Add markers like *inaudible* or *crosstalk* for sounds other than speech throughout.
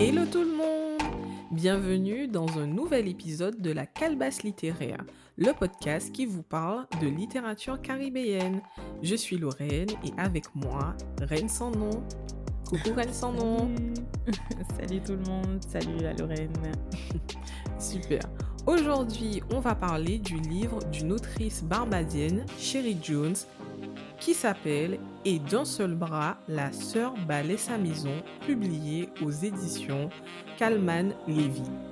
Hello tout le monde. Bienvenue dans un nouvel épisode de la Calebasse littéraire, le podcast qui vous parle de littérature caribéenne. Je suis Lorraine et avec moi, Reine sans nom. Coucou Reine sans nom. Salut. *laughs* Tout le monde, salut à Lorraine. *laughs* Super. Aujourd'hui, on va parler du livre d'une autrice barbadienne, Sherry Jones, qui s'appelle Et d'un seul bras, la sœur balait sa maison, publié aux éditions Kalman Levy.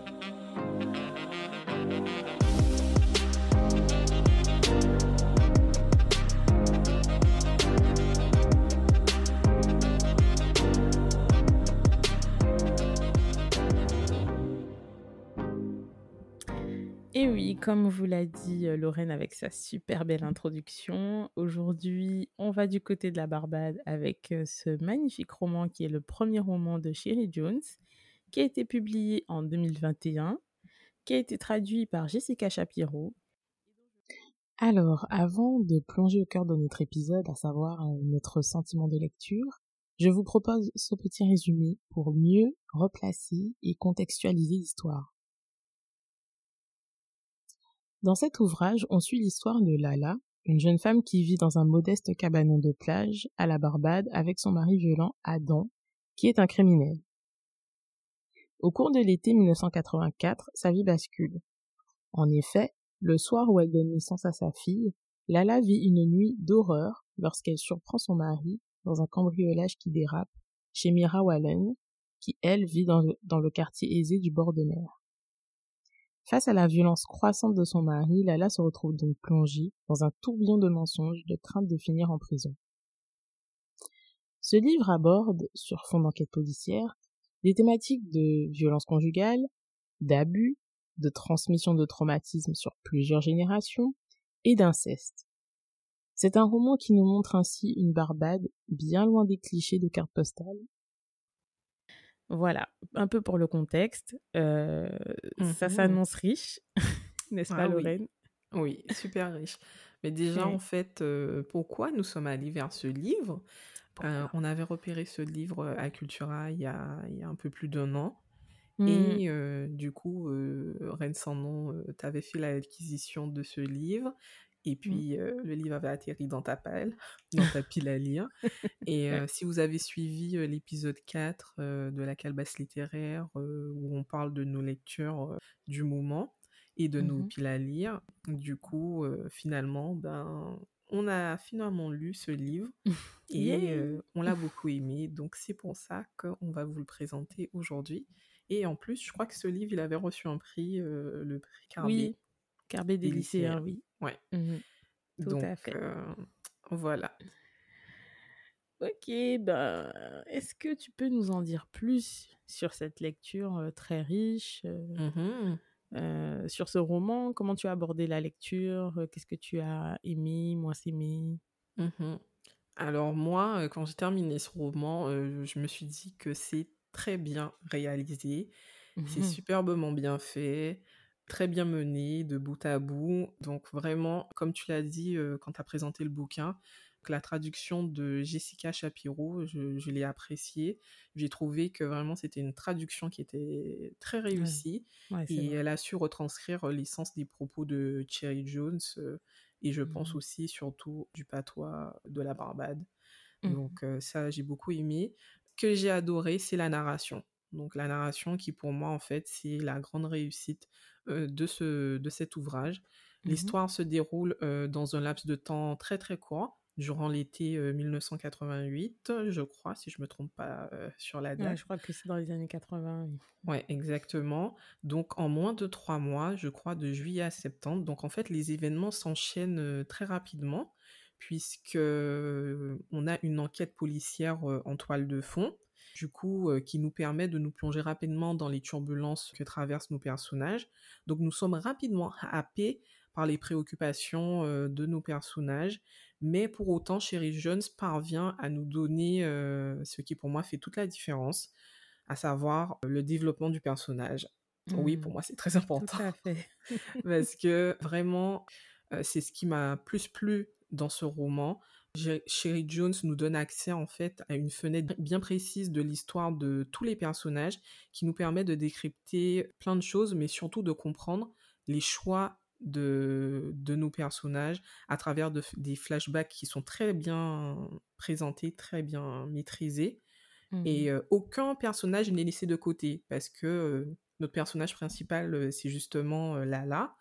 Comme vous l'a dit euh, Lorraine avec sa super belle introduction, aujourd'hui on va du côté de la Barbade avec euh, ce magnifique roman qui est le premier roman de Sherry Jones, qui a été publié en 2021, qui a été traduit par Jessica Shapiro. Alors, avant de plonger au cœur de notre épisode, à savoir euh, notre sentiment de lecture, je vous propose ce petit résumé pour mieux replacer et contextualiser l'histoire. Dans cet ouvrage, on suit l'histoire de Lala, une jeune femme qui vit dans un modeste cabanon de plage à la Barbade avec son mari violent Adam, qui est un criminel. Au cours de l'été 1984, sa vie bascule. En effet, le soir où elle donne naissance à sa fille, Lala vit une nuit d'horreur lorsqu'elle surprend son mari dans un cambriolage qui dérape chez Mira Wallen, qui elle vit dans le, dans le quartier aisé du bord de mer. Face à la violence croissante de son mari, Lala se retrouve donc plongée dans un tourbillon de mensonges, de crainte de finir en prison. Ce livre aborde, sur fond d'enquête policière, des thématiques de violence conjugale, d'abus, de transmission de traumatismes sur plusieurs générations et d'inceste. C'est un roman qui nous montre ainsi une Barbade bien loin des clichés de cartes postales voilà, un peu pour le contexte. Euh, Ça Mhm. s'annonce riche, *laughs* n'est-ce pas, Ah oui. Lorraine? Oui, super riche. Mais déjà, Ouais. en fait, euh, pourquoi nous sommes allés vers ce livre? Euh, On avait repéré ce livre à Cultura il y a, il y a un peu plus d'un an. Hmm, Et euh, du coup, Reine sans nom, tu avais fait l'acquisition de ce livre. Et puis, euh, le livre avait atterri dans ta pile, *laughs* dans ta pile à lire. Et euh, si vous avez suivi euh, l'épisode 4 euh, de la calebasse littéraire, où on parle de nos lectures du moment et de nos Mhm. piles à lire, du coup, finalement, ben, on a finalement lu ce livre *laughs* et on l'a beaucoup aimé. Donc, c'est pour ça qu'on va vous le présenter aujourd'hui. Et en plus, je crois que ce livre, il avait reçu un prix, le prix Carbet. Oui, Carbet des des lycéens. lycéens, oui. Ouais. Mhm. Tout Donc, à fait. euh, voilà. Ok, ben, est-ce que tu peux nous en dire plus sur cette lecture euh, très riche, euh, euh, sur ce roman? Comment tu as abordé la lecture? Qu'est-ce que tu as aimé, moins aimé? Mhm. Alors moi, quand j'ai terminé ce roman, je me suis dit que c'est très bien réalisé, c'est superbement bien fait, très bien mené de bout à bout. Donc vraiment, comme tu l'as dit euh, quand tu as présenté le bouquin, la traduction de Jessica Shapiro, je, je l'ai appréciée. J'ai trouvé que vraiment c'était une traduction qui était très réussie Ouais, et vrai. elle a su retranscrire euh, l'essence des propos de Cherry Jones euh, et je pense Mhm. aussi surtout du patois de la Barbade. Mhm. Donc euh, ça, j'ai beaucoup aimé. Ce que j'ai adoré, c'est la narration. Donc la narration qui pour moi en fait c'est la grande réussite euh, de, ce, de cet ouvrage. Mhm. L'histoire se déroule euh, dans un laps de temps très très court, durant l'été euh, 1988, je crois, si je me trompe pas sur la Ouais, date. je crois que c'est dans les années 80, oui. Ouais, exactement. Donc en moins de trois mois, je crois, de juillet à septembre. Donc en fait, les événements s'enchaînent très rapidement, puisque on a une enquête policière en toile de fond, du coup, euh, qui nous permet de nous plonger rapidement dans les turbulences que traversent nos personnages. Donc nous sommes rapidement happés par les préoccupations euh, de nos personnages, mais pour autant, Sherry Jones parvient à nous donner euh, ce qui pour moi fait toute la différence, à savoir le développement du personnage. Oui, pour moi, c'est très important Tout à fait. *laughs* parce que vraiment, c'est ce qui m'a plus plu dans ce roman. Sherry Jones nous donne accès en fait à une fenêtre bien précise de l'histoire de tous les personnages qui nous permet de décrypter plein de choses, mais surtout de comprendre les choix de, de nos personnages à travers des flashbacks qui sont très bien présentés, très bien maîtrisés. Et mmh aucun personnage n'est laissé de côté parce que notre personnage principal, c'est justement Lala.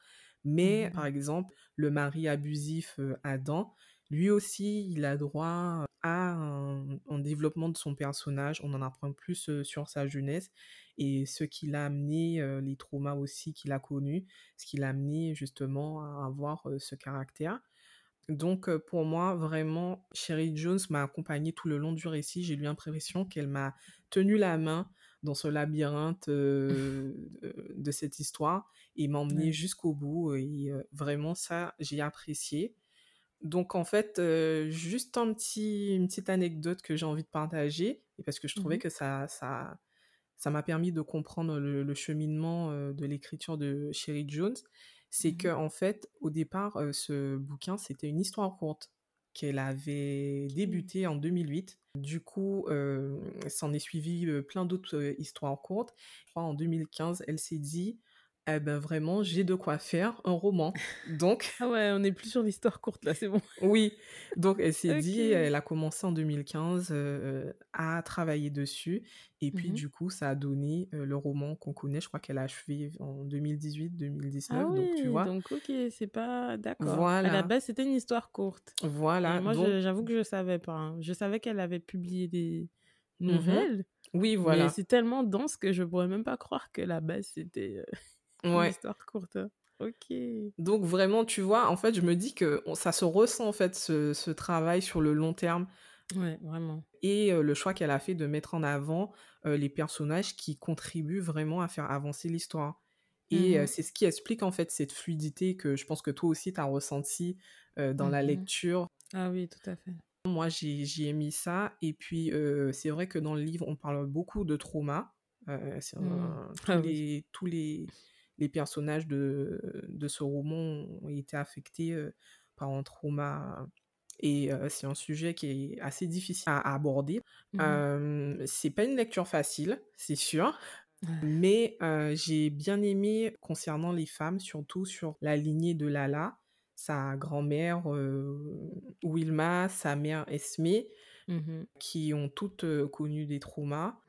Mais mmh par exemple, le mari abusif Adam, lui aussi, il a droit à un, développement de son personnage. On en apprend plus sur sa jeunesse et ce qui l'a amené, les traumas aussi qu'il a connus, ce qui l'a amené justement à avoir ce caractère. Donc pour moi, vraiment, Sherry Jones m'a accompagnée tout le long du récit. J'ai eu l'impression qu'elle m'a tenu la main dans ce labyrinthe *laughs* de cette histoire et m'a emmenée jusqu'au bout. Et vraiment, ça, j'ai apprécié. Donc en fait, juste un petit, une petite anecdote que j'ai envie de partager, parce que je trouvais mmh que ça, ça, ça m'a permis de comprendre le, cheminement de l'écriture de Sherry Jones, c'est mmh que en fait, au départ, ce bouquin, c'était une histoire courte qu'elle avait débuté en 2008. Du coup, s'en est suivi plein d'autres histoires courtes. En 2015, elle s'est dit, eh ben vraiment, j'ai de quoi faire un roman. *laughs* Donc. ah ouais, on n'est plus sur l'histoire courte là, c'est bon. *laughs* oui. Donc elle s'est dit, elle a commencé en 2015 euh, à travailler dessus. Et puis mmh du coup, ça a donné euh, le roman qu'on connaît. Je crois qu'elle a achevé en 2018-2019. Ah oui, donc tu vois. Donc ok, c'est pas d'accord. Voilà. À la base, c'était une histoire courte. Voilà. moi, j'avoue que je savais pas. Hein. Je savais qu'elle avait publié des mmh nouvelles. Oui, voilà. Mais c'est tellement dense que je pourrais même pas croire que la base c'était. Euh, Ouais. histoire courte. Ok. Donc vraiment, tu vois, en fait, je me dis que ça se ressent en fait ce, ce travail sur le long terme. Ouais, vraiment. Et le choix qu'elle a fait de mettre en avant les personnages qui contribuent vraiment à faire avancer l'histoire. Et mmh c'est ce qui explique en fait cette fluidité que je pense que toi aussi tu as ressenti dans la mmh lecture. Ah oui, tout à fait. Moi, j'ai aimé ça. Et puis, c'est vrai que dans le livre, on parle beaucoup de trauma. Euh, mmh. ah les, tous les, les personnages de, de ce roman ont été affectés par un trauma et c'est un sujet qui est assez difficile à, aborder. Mmh c'est pas une lecture facile, c'est sûr. Mais j'ai bien aimé concernant les femmes, surtout sur la lignée de Lala, sa grand-mère Wilma, sa mère Esme, mmh qui ont toutes connu des traumas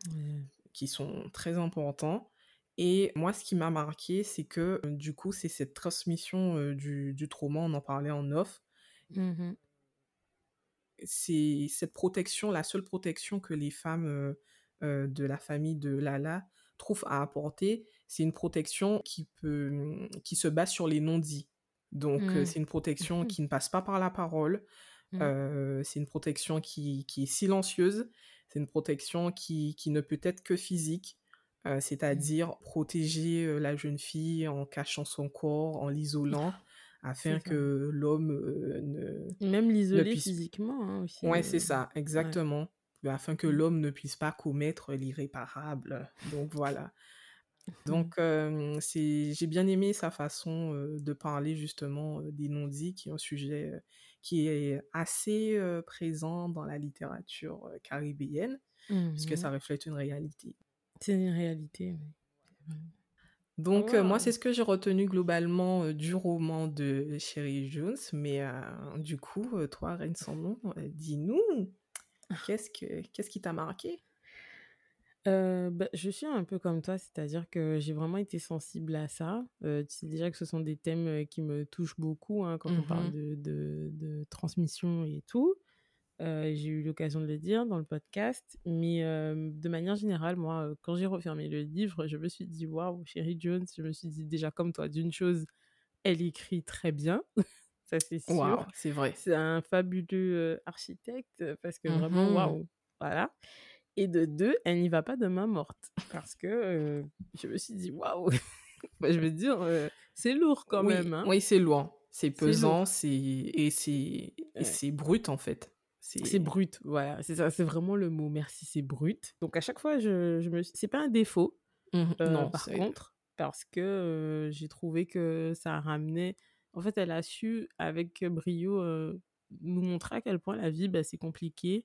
qui sont très importants. Et moi, ce qui m'a marqué, c'est que du coup, c'est cette transmission du, du, trauma, on en parlait en off. Mmh c'est cette protection, la seule protection que les femmes de la famille de Lala trouvent à apporter, c'est une protection qui, peut, mmh, qui se base sur les non-dits. Donc, mmh. c'est une protection *laughs* qui ne passe pas par la parole. c'est une protection qui, qui est silencieuse. C'est une protection qui, qui ne peut être que physique. Euh, c'est-à-dire protéger euh, la jeune fille en cachant son corps, en l'isolant, *laughs* afin que l'homme euh, ne... Même l'isoler physiquement hein, aussi. Ouais, c'est ça, exactement. Afin que mmh. l'homme ne puisse pas commettre l'irréparable. Donc voilà. Donc c'est j'ai bien aimé sa façon de parler justement des non-dits, qui est un sujet qui est assez présent dans la littérature caribéenne, puisque mmh ça reflète une réalité. C'est une réalité, Donc, moi, c'est ce que j'ai retenu globalement du roman de Sherry Jones. Mais du coup, toi, Reine sans nom, dis-nous, qu'est-ce, que, qu'est-ce qui t'a marqué? Bah, je suis un peu comme toi, c'est-à-dire que j'ai vraiment été sensible à ça. tu sais déjà que ce sont des thèmes qui me touchent beaucoup hein, quand on parle mmh de, de, de, transmission et tout. Euh, j'ai eu l'occasion de le dire dans le podcast, mais euh, de manière générale, moi, quand j'ai refermé le livre, je me suis dit, waouh, Sherry Jones, je me suis dit déjà comme toi, d'une chose, elle écrit très bien, *laughs* ça c'est sûr. c'est vrai. C'est un fabuleux architecte, parce que vraiment, mmh waouh, voilà. Et de deux, elle n'y va pas de main morte, parce que je me suis dit, waouh, *laughs* bah, je veux dire, c'est lourd quand même. Hein. Oui, c'est lourd. C'est pesant, c'est et c'est brut en fait. C'est brut, voilà, c'est ça, c'est vraiment le mot. Merci, c'est brut. Donc à chaque fois, je, je me, c'est pas un défaut. Mmh euh, non, par contre, parce que euh, j'ai trouvé que ça ramenait. En fait, elle a su avec brio euh, nous montrer à quel point la vie, bah, c'est compliqué.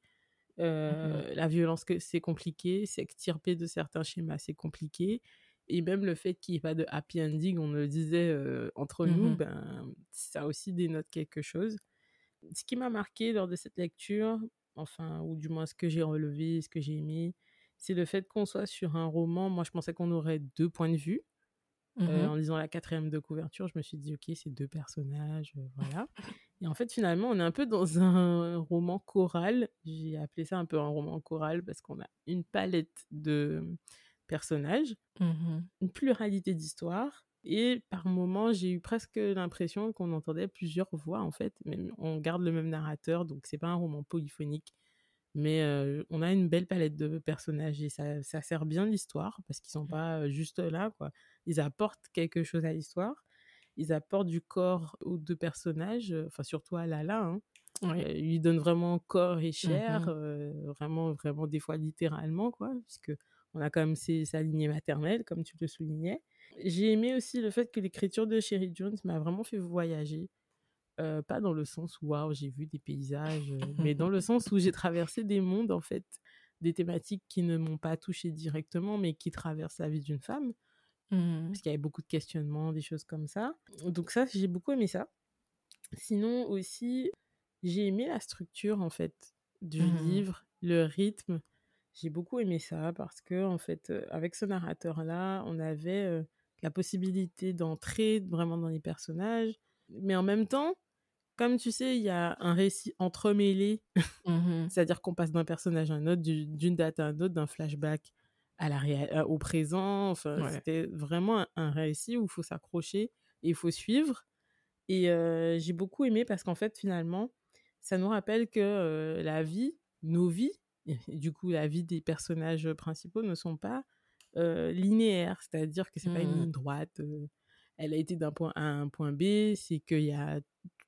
Mmh La violence, c'est compliqué. S'extirper de certains schémas, c'est compliqué. Et même le fait qu'il n'y ait pas de happy ending, on le disait entre nous, mmh ben, ça aussi dénote quelque chose. Ce qui m'a marqué lors de cette lecture, enfin, ou du moins ce que j'ai relevé, ce que j'ai aimé, c'est le fait qu'on soit sur un roman. Moi, je pensais qu'on aurait deux points de vue. Mmh en lisant la quatrième de couverture, je me suis dit, ok, c'est deux personnages, voilà. Et en fait, finalement, on est un peu dans un roman choral. J'ai appelé ça un peu un roman choral parce qu'on a une palette de personnages, mmh une pluralité d'histoires. Et par moments, j'ai eu presque l'impression qu'on entendait plusieurs voix, en fait. Même, on garde le même narrateur, donc c'est pas un roman polyphonique. Mais on a une belle palette de personnages et ça, ça sert bien l'histoire parce qu'ils sont Mmh. pas juste là, quoi. Ils apportent quelque chose à l'histoire. Ils apportent du corps aux deux personnages, enfin surtout à Lala. Hein. Euh, ils donnent vraiment corps et chair, Mmh euh, vraiment, vraiment des fois littéralement, quoi, puisque on a quand même ses- sa lignée maternelle, comme tu le soulignais. J'ai aimé aussi le fait que l'écriture de Sherry Jones m'a vraiment fait voyager. Euh, pas dans le sens où waouh, j'ai vu des paysages, mais dans le sens où j'ai traversé des mondes, en fait, des thématiques qui ne m'ont pas touché directement, mais qui traversent la vie d'une femme, Mmh parce qu'il y avait beaucoup de questionnements, des choses comme ça. Donc ça, j'ai beaucoup aimé ça. Sinon aussi, j'ai aimé la structure, en fait, du Mmh livre, le rythme. J'ai beaucoup aimé ça parce que, en fait, avec ce narrateur-là, on avait euh, la possibilité d'entrer vraiment dans les personnages, mais en même temps, comme tu sais, il y a un récit entremêlé, Mmh c'est-à-dire qu'on passe d'un personnage à un autre, du- d'une date à un autre, d'un flashback à la euh, au présent. Enfin, Ouais. c'était vraiment un, un récit où il faut s'accrocher et il faut suivre. Et euh, j'ai beaucoup aimé parce qu'en fait, finalement, ça nous rappelle que euh, la vie, nos vies, *laughs* et du coup, la vie des personnages principaux ne sont pas euh, linéaires. C'est-à-dire que c'est pas une Mmh. ligne droite. euh, elle a été d'un point A à un point B. C'est qu'il y a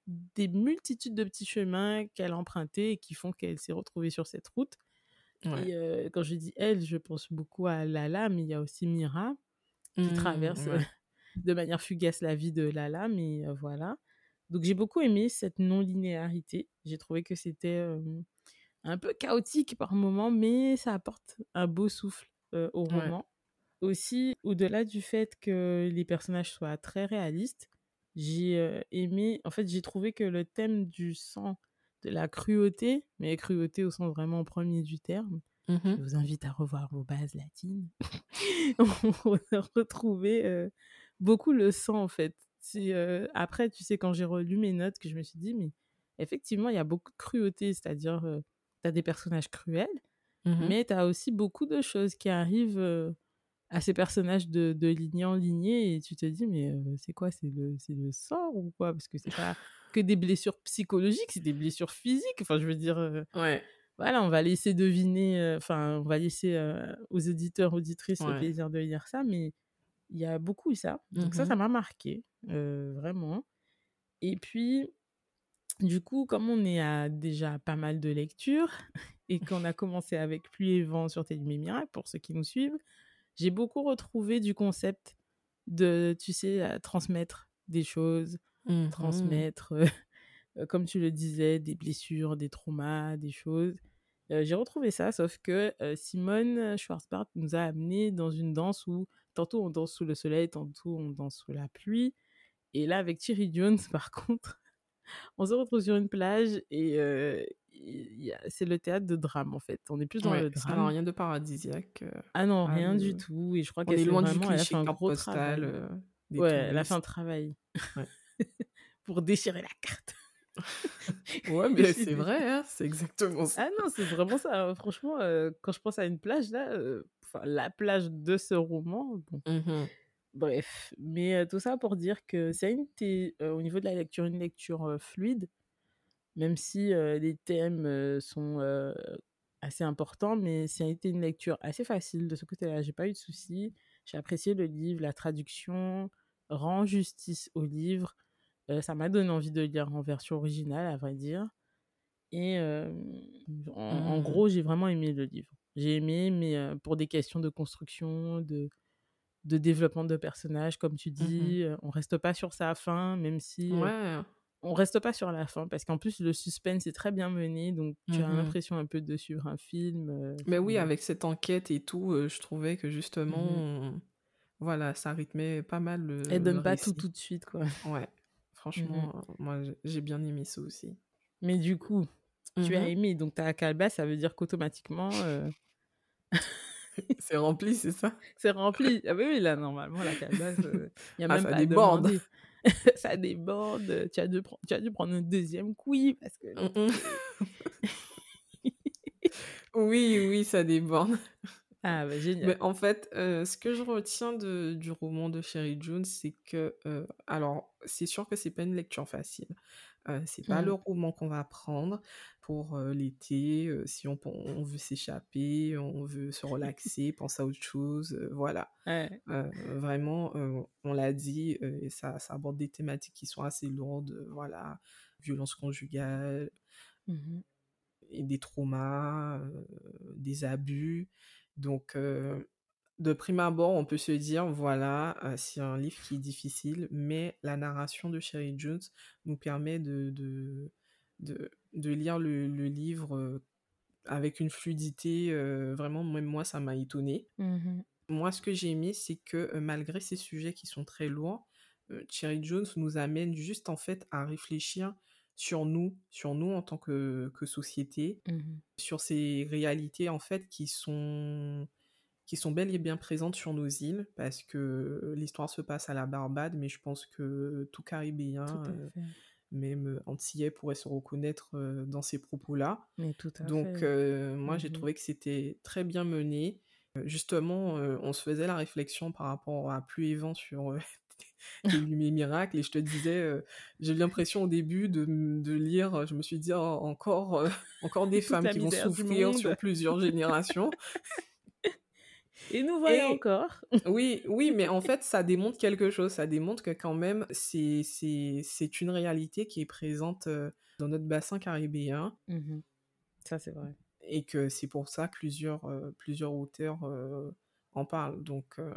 des multitudes de petits chemins qu'elle a empruntés et qui font qu'elle s'est retrouvée sur cette route. Ouais. Et euh, quand je dis elle, je pense beaucoup à Lala, mais il y a aussi Mira qui Mmh, traverse ouais. *laughs* de manière fugace la vie de Lala, mais voilà. Donc j'ai beaucoup aimé cette non-linéarité. J'ai trouvé que c'était un peu chaotique par moments, mais ça apporte un beau souffle euh, au roman. Aussi, au-delà du fait que les personnages soient très réalistes, j'ai euh, aimé, en fait, j'ai trouvé que le thème du sang, de la cruauté, mais cruauté au sens vraiment premier du terme, Mmh je vous invite à revoir vos bases latines. *laughs* on a retrouvé euh, beaucoup le sang, en fait. Euh, après, tu sais, quand j'ai relu mes notes, que je me suis dit, mais effectivement, il y a beaucoup de cruauté, c'est-à-dire, euh, tu as des personnages cruels, Mmh mais tu as aussi beaucoup de choses qui arrivent à ces personnages de, de lignée en lignée, et tu te dis, mais euh, c'est quoi? C'est le, c'est le sort ou quoi? Parce que c'est pas que des blessures psychologiques, c'est des blessures physiques. Enfin, je veux dire, euh, Ouais. voilà, on va laisser deviner, euh, enfin, on va laisser aux éditeurs, auditrices le plaisir de lire ça, mais il y a beaucoup ça. Donc ça, Mmh ça m'a marqué, vraiment. Et puis, du coup, comme on est à déjà pas mal de lectures *laughs* et qu'on a commencé avec Pluie et Vent sur Télémé pour ceux qui nous suivent, j'ai beaucoup retrouvé du concept de, tu sais, transmettre des choses, Mmh transmettre, euh, euh, comme tu le disais, des blessures, des traumas, des choses. Euh, j'ai retrouvé ça, sauf que euh, Simone Schwarzbart nous a amené dans une danse où tantôt on danse sous le soleil, tantôt on danse sous la pluie. Et là, avec Thierry Jones, *laughs* par contre, on se retrouve sur une plage et euh, c'est le théâtre de drame, en fait. On est plus dans Ouais, le drame. rien de paradisiaque. euh. Ah non, rien du tout. Et je crois qu'elle est loin du vraiment, elle a fait cliché un gros postale travail. Ouais, elle a fait un travail Ouais. *laughs* pour déchirer la carte. *laughs* Ouais, mais *laughs* c'est vrai, hein, c'est exactement ça. Ah non, c'est vraiment ça. hein. Franchement, quand je pense à une plage, là, enfin, la plage de ce roman, bon, Mmh bref. Mais euh, tout ça pour dire que c'est une euh, au niveau de la lecture, une lecture euh, fluide, même si les thèmes sont assez importants, mais ça a été une lecture assez facile de ce côté-là. J'ai pas eu de soucis. J'ai apprécié le livre, la traduction rend justice au livre. Ça m'a donné envie de lire en version originale, à vrai dire. Et en, en Mmh. gros, j'ai vraiment aimé le livre. J'ai aimé, mais pour des questions de construction, de, de développement de personnages, comme tu Mmh dis, euh, on reste pas sur sa fin, même si euh, Ouais. on reste pas sur la fin parce qu'en plus le suspense est très bien mené donc tu as Mmh l'impression un peu de suivre un film. euh, Mais oui, avec cette enquête et tout, euh, je trouvais que justement, Mhm. on- voilà, ça rythmait pas mal le, Elle le donne pas tout récit. tout de suite quoi. Ouais, franchement, moi j'ai bien aimé ça aussi. Mais du coup, tu as aimé donc tu as Calba, ça veut dire qu'automatiquement euh, *laughs* C'est rempli, c'est ça? c'est rempli. Ah oui, oui, là normalement la calebasse, il y a Ah, même ça pas déborde. *laughs* *laughs* ça déborde. Tu as, dû pre- tu as dû prendre un deuxième couille parce que Mhm. Oui, oui, ça déborde. ah bah génial. Mais en fait, euh, ce que je retiens de, du roman de Sherry Jones, c'est que, euh, alors, c'est sûr que c'est pas une lecture facile. Euh, c'est pas le Mm. roman qu'on va prendre pour euh, l'été, euh, si on, on veut s'échapper, on veut se *laughs* relaxer, penser à autre chose, voilà. Ouais. Euh, vraiment, on l'a dit, et ça, ça aborde des thématiques qui sont assez lourdes, voilà, violence conjugale, et des traumas, des abus. Donc, de prime abord, on peut se dire, voilà, euh, c'est un livre qui est difficile, mais la narration de Sherry Jones nous permet de, de, de, de lire le, le livre euh, avec une fluidité, euh, vraiment, même moi, ça m'a étonné. Mhm. Moi, ce que j'ai aimé, c'est que malgré ces sujets qui sont très lourds, Cherry Jones nous amène juste en fait à réfléchir sur nous, sur nous en tant que, que société, Mhm. sur ces réalités en fait qui sont qui sont bel et bien présentes sur nos îles, parce que l'histoire se passe à la Barbade, mais je pense que tout Caribéen, Tout à euh, même euh, Antillais, pourrait se reconnaître euh, dans ces propos-là. Donc, euh, moi, j'ai Mhm. trouvé que c'était très bien mené. Euh, justement, euh, on se faisait la réflexion par rapport à Pluie et Vent sur euh, *laughs* les Lumières Miracles, et je te disais, euh, j'ai eu l'impression au début de, de lire, je me suis dit, Oh, encore, euh, encore des femmes qui vont souffrir sur plusieurs générations. *laughs* Et nous voilà Et- encore. *laughs* Oui, oui, mais en fait, ça démontre quelque chose. Ça démontre que quand même, c'est c'est- c'est une réalité qui est présente euh, dans notre bassin caribéen. Mhm. Ça, c'est vrai. et que c'est pour ça que plusieurs, euh, plusieurs auteurs euh, en parlent. Donc euh,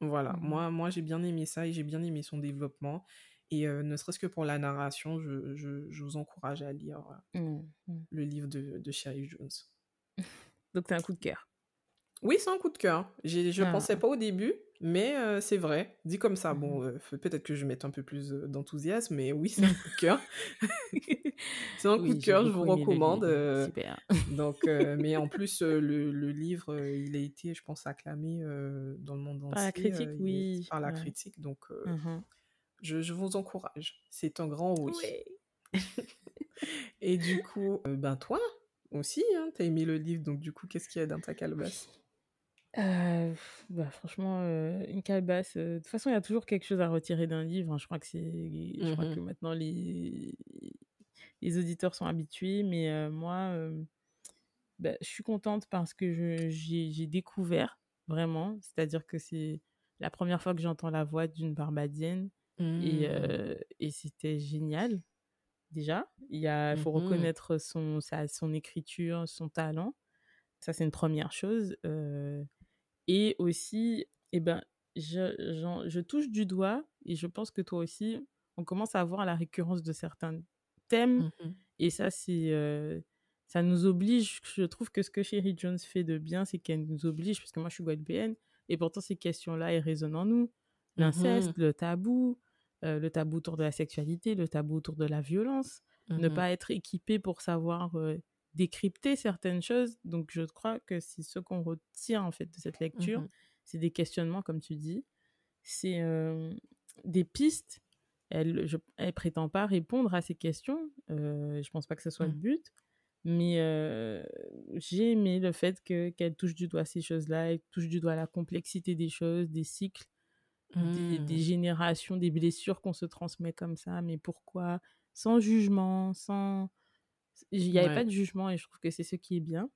voilà, Mhm. moi, moi j'ai bien aimé ça et j'ai bien aimé son développement. Et ne serait-ce que pour la narration, je, je- je vous encourage à lire. Mhm. le livre de, de Sherry Jones. *laughs* Donc, c'est un coup de cœur. Oui, c'est un coup de cœur. Je Ah. pensais pas au début, mais euh, c'est vrai. Dit comme ça, bon, euh, f- peut-être que je vais mettre un peu plus euh, d'enthousiasme, mais oui, c'est un coup de cœur. *laughs* c'est un coup de cœur, je vous recommande. euh, Super. *laughs* Donc, euh, mais en plus, euh, le, le livre, euh, il a été, je pense, acclamé euh, dans le monde entier. Par la critique, euh, oui. Par la ouais. critique, donc euh, Mhm. je, je vous encourage. C'est un grand oui. Oui. *laughs* Et du coup, euh, ben toi aussi, hein, t'as aimé le livre, donc du coup, qu'est-ce qu'il y a dans ta calebasse? Euh, pff, bah, franchement, euh, une calebasse. euh, de toute façon, il y a toujours quelque chose à retirer d'un livre. hein. Je crois que c'est, je crois Mhm. que maintenant les les auditeurs sont habitués, mais euh, moi, euh, bah, je suis contente parce que je- j'ai j'ai découvert vraiment. C'est-à-dire que c'est la première fois que j'entends la voix d'une Barbadienne et, euh, et c'était génial. Déjà, il y a, faut Mhm. reconnaître son, sa, son écriture, son talent. Ça, c'est une première chose. euh, et aussi, eh ben, je, je touche du doigt, et je pense que toi aussi, on commence à voir la récurrence de certains thèmes. Mhm. Et ça, c'est, euh, ça nous oblige. Je trouve que ce que Sherry Jones fait de bien, c'est qu'elle nous oblige, parce que moi, je suis guadeloupéenne, et pourtant, ces questions-là, elles résonnent en nous. L'inceste, le tabou, euh, le tabou autour de la sexualité, le tabou autour de la violence ne Mhm. pas être équipé pour savoir euh, décrypter certaines choses. Donc, je crois que c'est ce qu'on retient en fait de cette lecture. Mhm. C'est des questionnements, comme tu dis. C'est euh, des pistes. Elle, je, elle prétend pas répondre à ces questions. Euh, je pense pas que ce soit le Mhm. but. Mais euh, j'ai aimé le fait que qu'elle touche du doigt ces choses-là. Elle touche du doigt la complexité des choses, des cycles, des, des Mhm. générations, des blessures qu'on se transmet comme ça. Mais pourquoi? Sans jugement, sans il n'y avait Ouais. pas de jugement et je trouve que c'est ce qui est bien.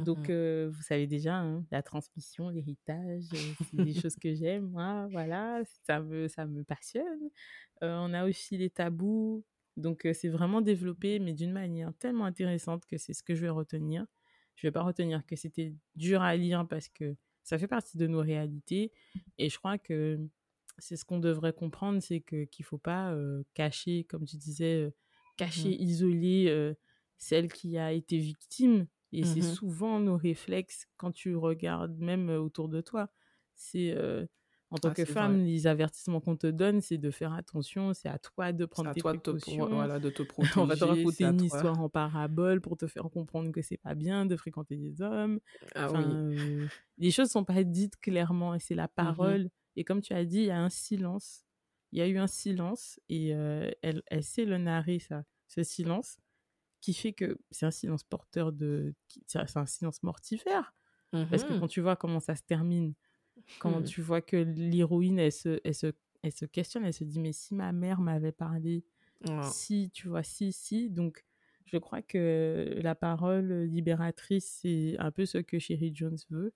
Donc, Mhm. euh, vous savez déjà, hein, la transmission, l'héritage, euh, c'est des choses que j'aime, moi, voilà, ça me, ça me passionne. Euh, on a aussi les tabous, donc euh, c'est vraiment développé, mais d'une manière tellement intéressante que c'est ce que je vais retenir. Je vais pas retenir que c'était dur à lire parce que ça fait partie de nos réalités et je crois que c'est ce qu'on devrait comprendre, c'est que qu'il faut pas cacher, comme tu disais, cacher, Mmh. isoler celle qui a été victime. Et c'est Mmh souvent nos réflexes quand tu regardes même autour de toi. C'est en tant Ah, que c'est femme, vrai. les avertissements qu'on te donne, c'est de faire attention, c'est à toi de C'est prendre à tes toi de te précautions. voilà, de te *laughs* On va te protéger, raconter c'est une toi. histoire en parabole pour te faire comprendre que c'est pas bien de fréquenter des hommes. Ah Enfin, oui. heu, les choses sont pas dites clairement et c'est la Mmh parole. Et comme tu as dit, il y a un silence. Il y a eu un silence et elle elle sait le narrer ça, ce silence, qui fait que c'est un silence porteur de c'est un silence mortifère. Parce que Mmh quand tu vois comment ça se termine, quand Mmh. tu vois que l'héroïne, elle se elle se elle se questionne, elle se dit: «Mais si ma mère m'avait parlé, si», tu vois? Si, si, donc je crois que la parole libératrice, c'est un peu ce que Sherry Jones veut.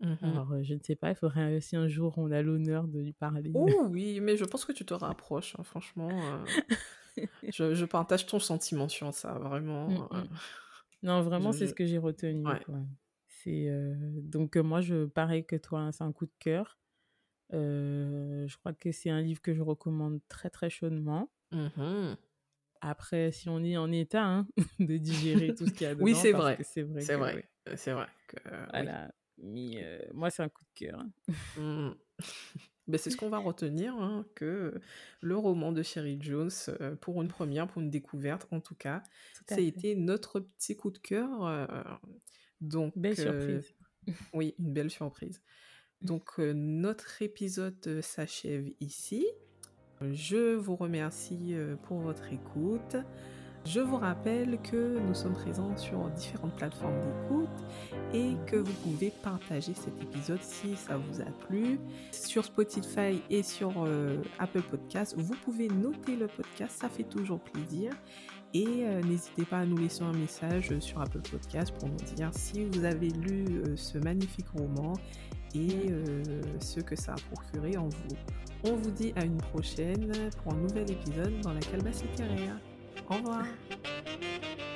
Mmh Alors, heu, je ne sais pas, il faudrait, heu, si un jour on a l'honneur de lui parler. Oh *laughs* oui, mais je pense que tu te rapproches, hein, franchement, heu, *laughs* *laughs* je je partage ton sentiment sur ça, vraiment, heu, mh. Non, vraiment, je c'est ce que j'ai retenu, ouais. C'est, heu, donc heu, moi, je pareil que toi, hein, c'est un coup de cœur. Je crois que c'est un livre que je recommande très, très chaudement. Mmh Après, si on est en état, hein, *laughs* de digérer tout ce qu'il y a *laughs* Oui, dedans, c'est vrai, que c'est vrai c'est vrai, oui. c'est vrai que oui. Voilà, mais moi, c'est un coup de cœur, hein. Mmh. Beh, c'est ce qu'on va retenir, hein, que le roman de Sherry Jones, heu, pour une première, pour une découverte en tout cas, Tout ça a été notre petit coup de cœur, heu, donc Belle heu, surprise. *laughs* oui, une belle surprise. Donc notre épisode, s'achève ici. Je vous remercie, pour votre écoute. Je vous rappelle que nous sommes présents sur différentes plateformes d'écoute et que vous pouvez partager cet épisode si ça vous a plu. Sur Spotify et sur, heu, Apple Podcasts, vous pouvez noter le podcast, ça fait toujours plaisir et heu, n'hésitez pas à nous laisser un message, sur Apple Podcasts pour nous dire si vous avez lu, heu, ce magnifique roman et ce que ça a procuré en vous. On vous dit à une prochaine pour un nouvel épisode dans la Calbasseteria. 好发、啊。